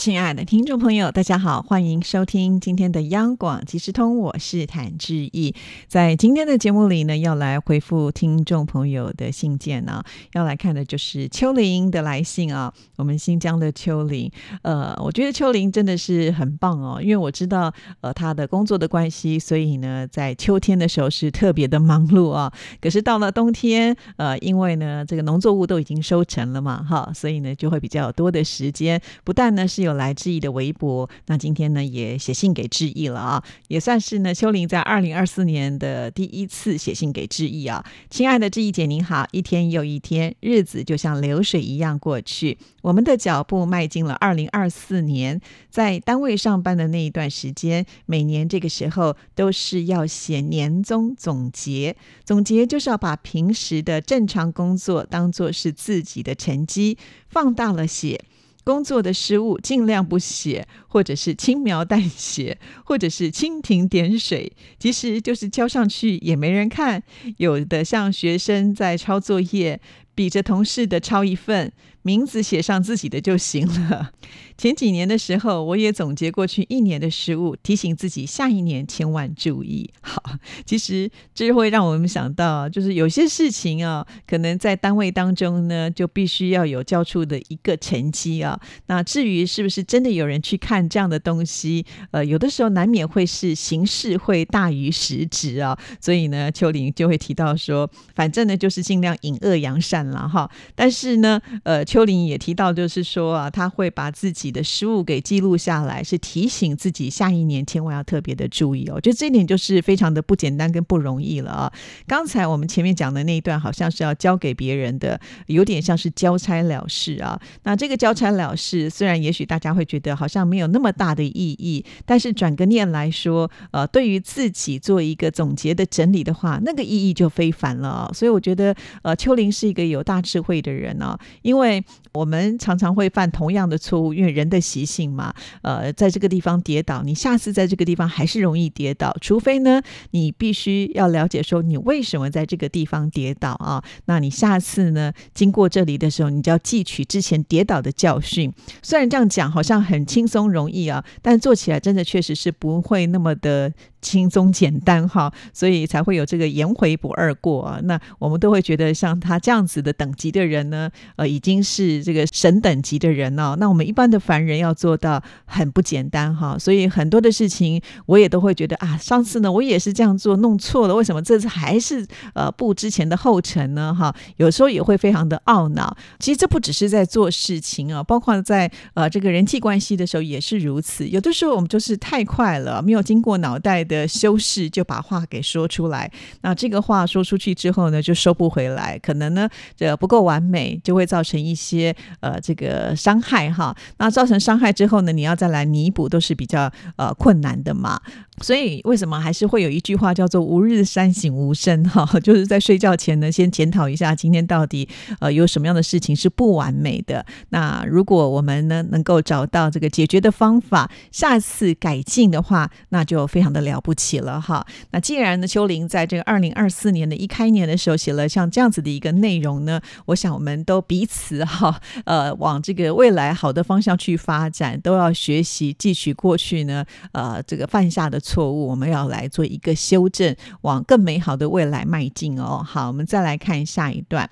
亲爱的听众朋友，大家好，欢迎收听今天的央广即时通，我是谭志毅。在今天的节目里呢，要来回复听众朋友的信件呢，要来看的就是秋玲的来信啊。我们新疆的秋玲，呃，我觉得秋玲真的是很棒哦，因为我知道呃她的工作的关系，所以呢，在秋天的时候是特别的忙碌啊。可是到了冬天，呃，因为呢这个农作物都已经收成了嘛，哈，所以呢就会比较多的时间，不但呢是有。来致意的微博，那今天呢也写信给致意了啊，也算是呢秋玲在二零二四年的第一次写信给致意啊。亲爱的致意姐您好，一天又一天，日子就像流水一样过去，我们的脚步迈进了二零二四年。在单位上班的那一段时间，每年这个时候都是要写年终总结，总结就是要把平时的正常工作当做是自己的成绩，放大了写。工作的失误尽量不写，或者是轻描淡写，或者是蜻蜓点水，其实就是交上去也没人看。有的像学生在抄作业，比着同事的抄一份。名字写上自己的就行了。前几年的时候，我也总结过去一年的失误，提醒自己下一年千万注意。好，其实这会让我们想到，就是有些事情啊，可能在单位当中呢，就必须要有交出的一个成绩啊。那至于是不是真的有人去看这样的东西，呃，有的时候难免会是形式会大于实质啊。所以呢，秋玲就会提到说，反正呢就是尽量隐恶扬善了哈。但是呢，呃。秋玲也提到，就是说啊，他会把自己的失误给记录下来，是提醒自己下一年千万要特别的注意哦。我觉得这一点就是非常的不简单跟不容易了啊。刚才我们前面讲的那一段，好像是要交给别人的，有点像是交差了事啊。那这个交差了事，虽然也许大家会觉得好像没有那么大的意义，但是转个念来说，呃，对于自己做一个总结的整理的话，那个意义就非凡了。所以我觉得，呃，秋玲是一个有大智慧的人呢，因为。我们常常会犯同样的错误，因为人的习性嘛。呃，在这个地方跌倒，你下次在这个地方还是容易跌倒。除非呢，你必须要了解说你为什么在这个地方跌倒啊？那你下次呢，经过这里的时候，你就要汲取之前跌倒的教训。虽然这样讲好像很轻松容易啊，但做起来真的确实是不会那么的。轻松简单哈，所以才会有这个颜回不二过啊。那我们都会觉得像他这样子的等级的人呢，呃，已经是这个神等级的人了。那我们一般的凡人要做到很不简单哈。所以很多的事情我也都会觉得啊，上次呢我也是这样做弄错了，为什么这次还是呃步之前的后尘呢？哈，有时候也会非常的懊恼。其实这不只是在做事情啊，包括在呃这个人际关系的时候也是如此。有的时候我们就是太快了，没有经过脑袋。的修饰就把话给说出来，那这个话说出去之后呢，就收不回来，可能呢这不够完美，就会造成一些呃这个伤害哈。那造成伤害之后呢，你要再来弥补都是比较呃困难的嘛。所以为什么还是会有一句话叫做“吾日三省吾身”哈，就是在睡觉前呢，先检讨一下今天到底呃有什么样的事情是不完美的。那如果我们呢能够找到这个解决的方法，下次改进的话，那就非常的了。不起了哈，那既然呢，秋玲在这个二零二四年的一开年的时候写了像这样子的一个内容呢，我想我们都彼此哈，呃，往这个未来好的方向去发展，都要学习汲取过去呢，呃，这个犯下的错误，我们要来做一个修正，往更美好的未来迈进哦。好，我们再来看下一段，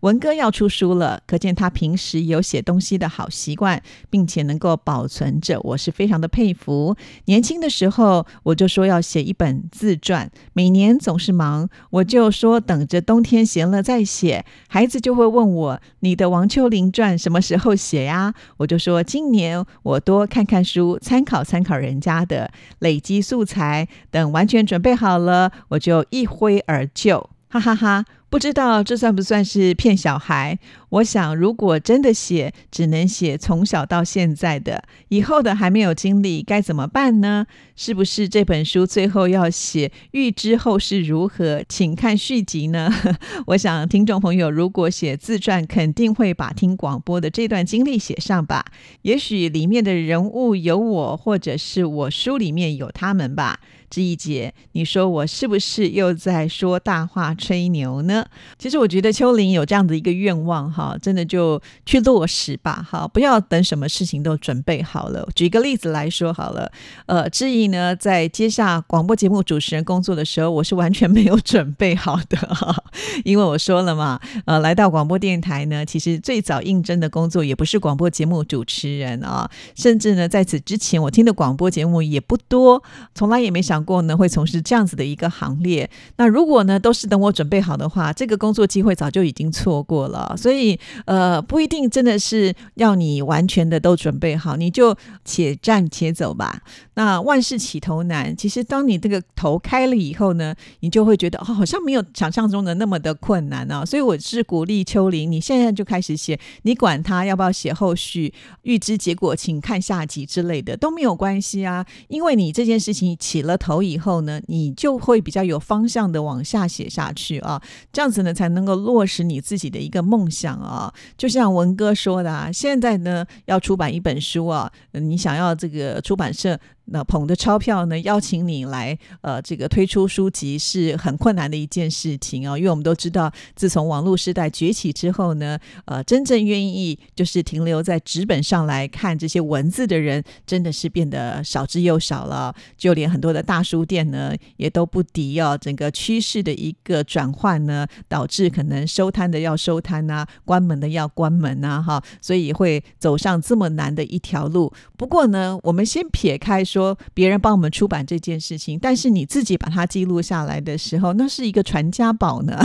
文哥要出书了，可见他平时有写东西的好习惯，并且能够保存着，我是非常的佩服。年轻的时候我就说。要写一本自传，每年总是忙，我就说等着冬天闲了再写。孩子就会问我：“你的王秋玲传什么时候写呀？”我就说：“今年我多看看书，参考参考人家的，累积素素材。等完全准备好了，我就一挥而就。”哈哈哈！不知道这算不算是骗小孩？我想，如果真的写，只能写从小到现在的，以后的还没有经历，该怎么办呢？是不是这本书最后要写预知后事如何，请看续集呢？我想，听众朋友如果写自传，肯定会把听广播的这段经历写上吧。也许里面的人物有我，或者是我书里面有他们吧。志一姐，你说我是不是又在说大话、吹牛呢？其实我觉得秋玲有这样的一个愿望，哈，真的就去落实吧，哈，不要等什么事情都准备好了。举一个例子来说好了，呃，志毅呢，在接下广播节目主持人工作的时候，我是完全没有准备好的，哈，因为我说了嘛，呃，来到广播电台呢，其实最早应征的工作也不是广播节目主持人啊，甚至呢，在此之前我听的广播节目也不多，从来也没想。过呢会从事这样子的一个行列，那如果呢都是等我准备好的话，这个工作机会早就已经错过了。所以呃不一定真的是要你完全的都准备好，你就且战且走吧。那万事起头难，其实当你这个头开了以后呢，你就会觉得哦好像没有想象中的那么的困难啊。所以我是鼓励秋玲，你现在就开始写，你管他要不要写后续，预知结果请看下集之类的都没有关系啊，因为你这件事情起了头。头以后呢，你就会比较有方向的往下写下去啊，这样子呢才能够落实你自己的一个梦想啊。就像文哥说的啊，现在呢要出版一本书啊，你想要这个出版社。那捧的钞票呢？邀请你来，呃，这个推出书籍是很困难的一件事情啊。因为我们都知道，自从网络时代崛起之后呢，呃，真正愿意就是停留在纸本上来看这些文字的人，真的是变得少之又少了。就连很多的大书店呢，也都不敌哦整个趋势的一个转换呢，导致可能收摊的要收摊呐，关门的要关门呐，哈，所以会走上这么难的一条路。不过呢，我们先撇开说。说别人帮我们出版这件事情，但是你自己把它记录下来的时候，那是一个传家宝呢。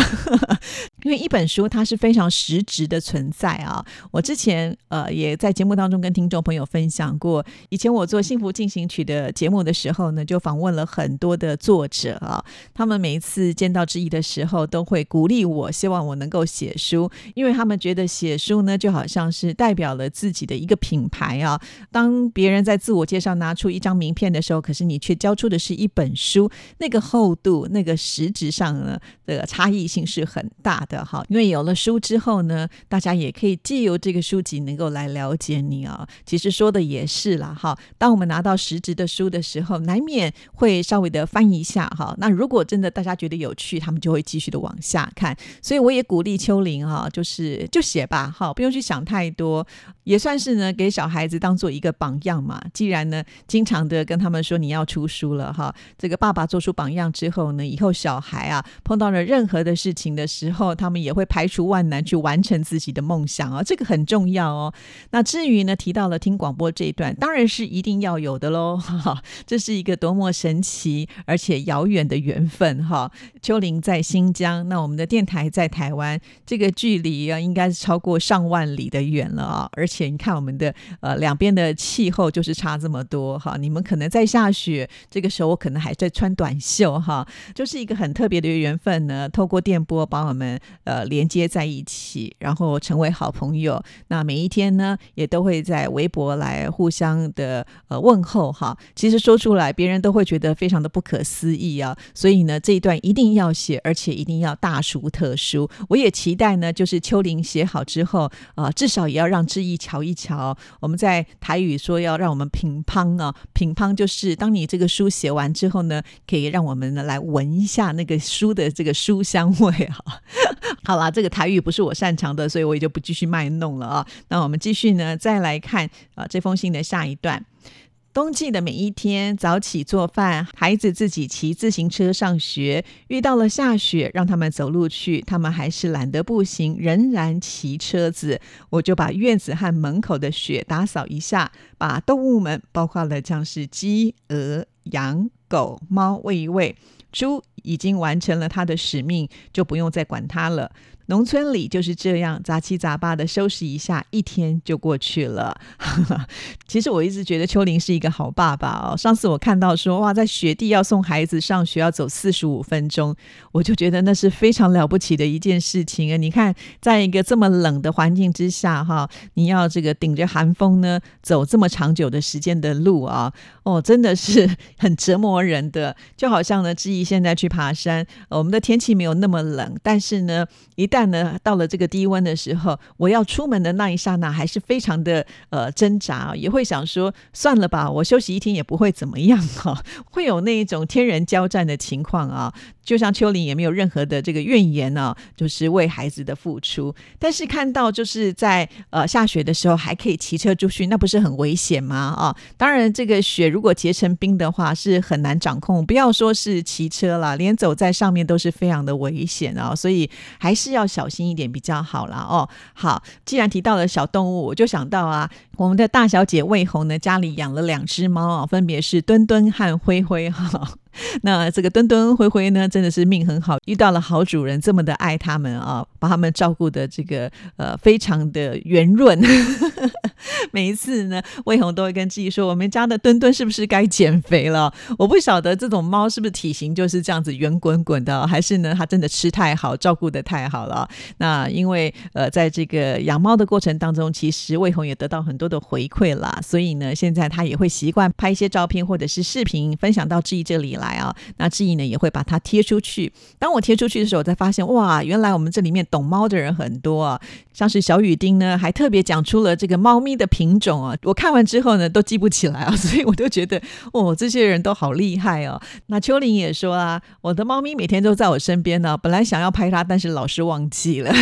因为一本书它是非常实质的存在啊。我之前呃也在节目当中跟听众朋友分享过，以前我做《幸福进行曲》的节目的时候呢，就访问了很多的作者啊。他们每一次见到之一的时候，都会鼓励我，希望我能够写书，因为他们觉得写书呢就好像是代表了自己的一个品牌啊。当别人在自我介绍拿出一张。名片的时候，可是你却交出的是一本书，那个厚度、那个实质上呢的差异性是很大的哈。因为有了书之后呢，大家也可以借由这个书籍能够来了解你啊。其实说的也是啦哈。当我们拿到实质的书的时候，难免会稍微的翻一下哈。那如果真的大家觉得有趣，他们就会继续的往下看。所以我也鼓励秋玲哈，就是就写吧哈，不用去想太多，也算是呢给小孩子当做一个榜样嘛。既然呢经常。的跟他们说你要出书了哈，这个爸爸做出榜样之后呢，以后小孩啊碰到了任何的事情的时候，他们也会排除万难去完成自己的梦想啊，这个很重要哦。那至于呢提到了听广播这一段，当然是一定要有的喽，哈，这是一个多么神奇而且遥远的缘分哈。秋玲在新疆，那我们的电台在台湾，这个距离啊应该是超过上万里的远了啊，而且你看我们的呃两边的气候就是差这么多哈，你。们可能在下雪，这个时候我可能还在穿短袖哈，就是一个很特别的缘分呢。透过电波把我们呃连接在一起，然后成为好朋友。那每一天呢，也都会在微博来互相的呃问候哈。其实说出来，别人都会觉得非常的不可思议啊。所以呢，这一段一定要写，而且一定要大书特书。我也期待呢，就是秋玲写好之后啊，至少也要让志毅瞧一瞧。我们在台语说要让我们乒乓啊。乓就是当你这个书写完之后呢，可以让我们呢来闻一下那个书的这个书香味哈。好啦，这个台语不是我擅长的，所以我也就不继续卖弄了啊。那我们继续呢，再来看啊这封信的下一段。冬季的每一天，早起做饭，孩子自己骑自行车上学。遇到了下雪，让他们走路去，他们还是懒得步行，仍然骑车子。我就把院子和门口的雪打扫一下，把动物们，包括了像是鸡、鹅、羊、狗、猫喂一喂。猪已经完成了他的使命，就不用再管他了。农村里就是这样杂七杂八的收拾一下，一天就过去了。其实我一直觉得秋林是一个好爸爸哦。上次我看到说哇，在雪地要送孩子上学要走四十五分钟，我就觉得那是非常了不起的一件事情啊！你看，在一个这么冷的环境之下哈，你要这个顶着寒风呢走这么长久的时间的路啊，哦，真的是很折磨人的。就好像呢，志毅现在去爬山，我们的天气没有那么冷，但是呢，一旦呢到了这个低温的时候，我要出门的那一刹那，还是非常的呃挣扎，也会想说算了吧，我休息一天也不会怎么样哈，会有那一种天人交战的情况啊。就像秋玲也没有任何的这个怨言呢，就是为孩子的付出。但是看到就是在呃下雪的时候还可以骑车出去，那不是很危险吗？啊，当然这个雪如果结成冰的话是很难掌控，不要说是骑车了，连走在上面都是非常的危险啊。所以还是要小心一点比较好了哦。好，既然提到了小动物，我就想到啊，我们的大小姐魏红呢，家里养了两只猫啊，分别是墩墩和灰灰哈。那这个墩墩灰灰呢，真的是命很好，遇到了好主人，这么的爱他们啊，把他们照顾的这个呃非常的圆润。每一次呢，魏红都会跟自己说：“我们家的墩墩是不是该减肥了？” 我不晓得这种猫是不是体型就是这样子圆滚滚的，还是呢它真的吃太好，照顾的太好了。那因为呃，在这个养猫的过程当中，其实魏红也得到很多的回馈啦，所以呢，现在他也会习惯拍一些照片或者是视频分享到志毅这里来啊。那志毅呢也会把它贴出去。当我贴出去的时候，我才发现哇，原来我们这里面懂猫的人很多啊。像是小雨丁呢，还特别讲出了这个猫咪的品种啊。我看完之后呢，都记不起来啊，所以我就觉得哦，这些人都好厉害哦。那秋玲也说啊，我的猫咪每天都在我身边呢。本来想要拍它，但是老是忘记了。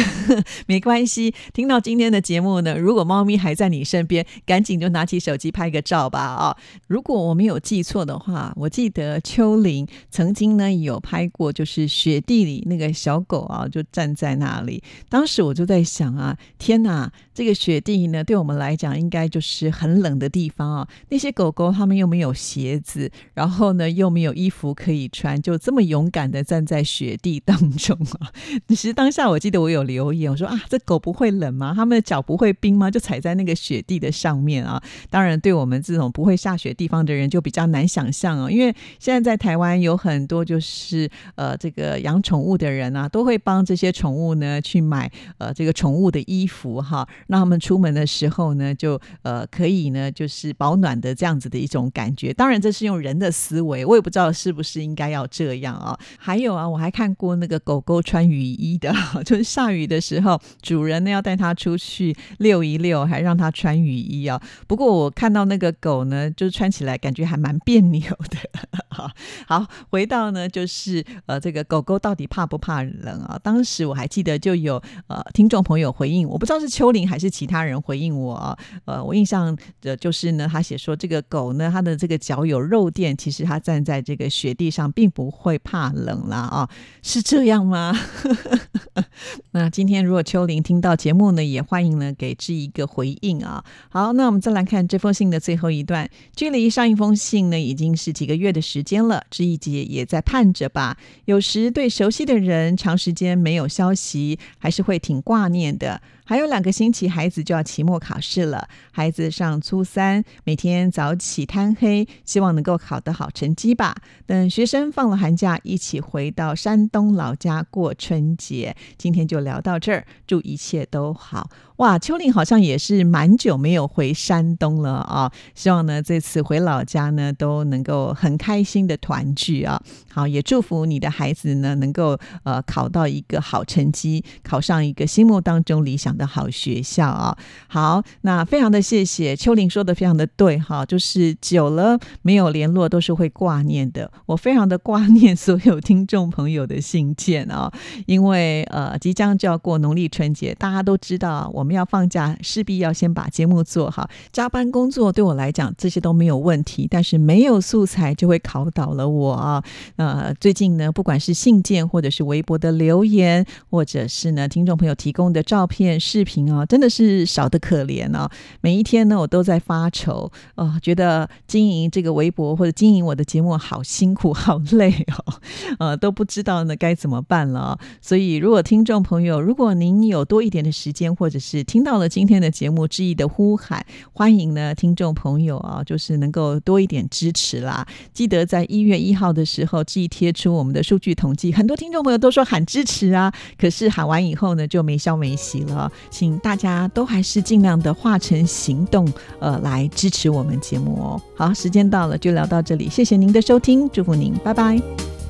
没关系，听到今天的节目呢，如果猫咪还在你身边，赶紧就拿起手机拍个照吧啊。如果我没有记错的话，我记得秋玲曾经呢有拍过，就是雪地里那个小狗啊，就站在那里。当时我就在想啊，天哪，这个雪地呢，对我们来讲应该就是很冷的地方啊。那些狗狗它们又没有鞋子，然后呢又没有衣服可以穿，就这么勇敢的站在雪地当中啊。其实当下我记得我有留言，我说啊，这狗不会冷吗？它们的脚不会冰吗？就踩在那个雪地的上面啊。当然，对我们这种不会下雪地方的人就比较难想象啊，因为现在在台湾有很多就是呃这个养宠物的人啊，都会帮这些宠物呢去买呃这个宠物的衣服哈，让他们出门的时候呢就呃可以呢就是保暖的这样子的一种感觉。当然这是用人的思维，我也不知道是不是应该要这样啊。还有啊，我还看过那个狗狗穿雨衣的，就是下雨的时候，主人呢要带它出去遛一遛，还让它穿雨衣啊。不过我看到那个狗呢，就是穿起来感觉还蛮别扭的。好，回到呢，就是呃，这个狗狗到底怕不怕冷啊？当时我还记得就有呃听众朋友回应，我不知道是秋玲还是其他人回应我。呃，我印象的就是呢，他写说这个狗呢，它的这个脚有肉垫，其实它站在这个雪地上并不会怕冷啦啊，是这样吗？那今天如果秋玲听到节目呢，也欢迎呢给这一个回应啊。好，那我们再来看这封信的最后一段，距离上一封信呢已经是几个月的时间了。这一节也在盼着吧。有时对熟悉的人长时间没有消息，还是会挺挂念的。还有两个星期，孩子就要期末考试了。孩子上初三，每天早起贪黑，希望能够考得好成绩吧。等学生放了寒假，一起回到山东老家过春节。今天就聊到这儿，祝一切都好。哇，秋玲好像也是蛮久没有回山东了啊！希望呢这次回老家呢都能够很开心的团聚啊！好，也祝福你的孩子呢能够呃考到一个好成绩，考上一个心目当中理想的好学校啊！好，那非常的谢谢秋玲说的非常的对哈，就是久了没有联络都是会挂念的。我非常的挂念所有听众朋友的信件啊，因为呃即将就要过农历春节，大家都知道我们。要放假，势必要先把节目做好。加班工作对我来讲，这些都没有问题，但是没有素材就会考倒了我啊。呃，最近呢，不管是信件或者是微博的留言，或者是呢听众朋友提供的照片、视频啊，真的是少的可怜啊。每一天呢，我都在发愁，呃，觉得经营这个微博或者经营我的节目好辛苦、好累哦，呃，都不知道呢该怎么办了。所以，如果听众朋友，如果您有多一点的时间，或者是听到了今天的节目致意的呼喊，欢迎呢听众朋友啊，就是能够多一点支持啦。记得在一月一号的时候，致意贴出我们的数据统计，很多听众朋友都说喊支持啊，可是喊完以后呢，就没消没息了。请大家都还是尽量的化成行动，呃，来支持我们节目哦。好，时间到了，就聊到这里，谢谢您的收听，祝福您，拜拜。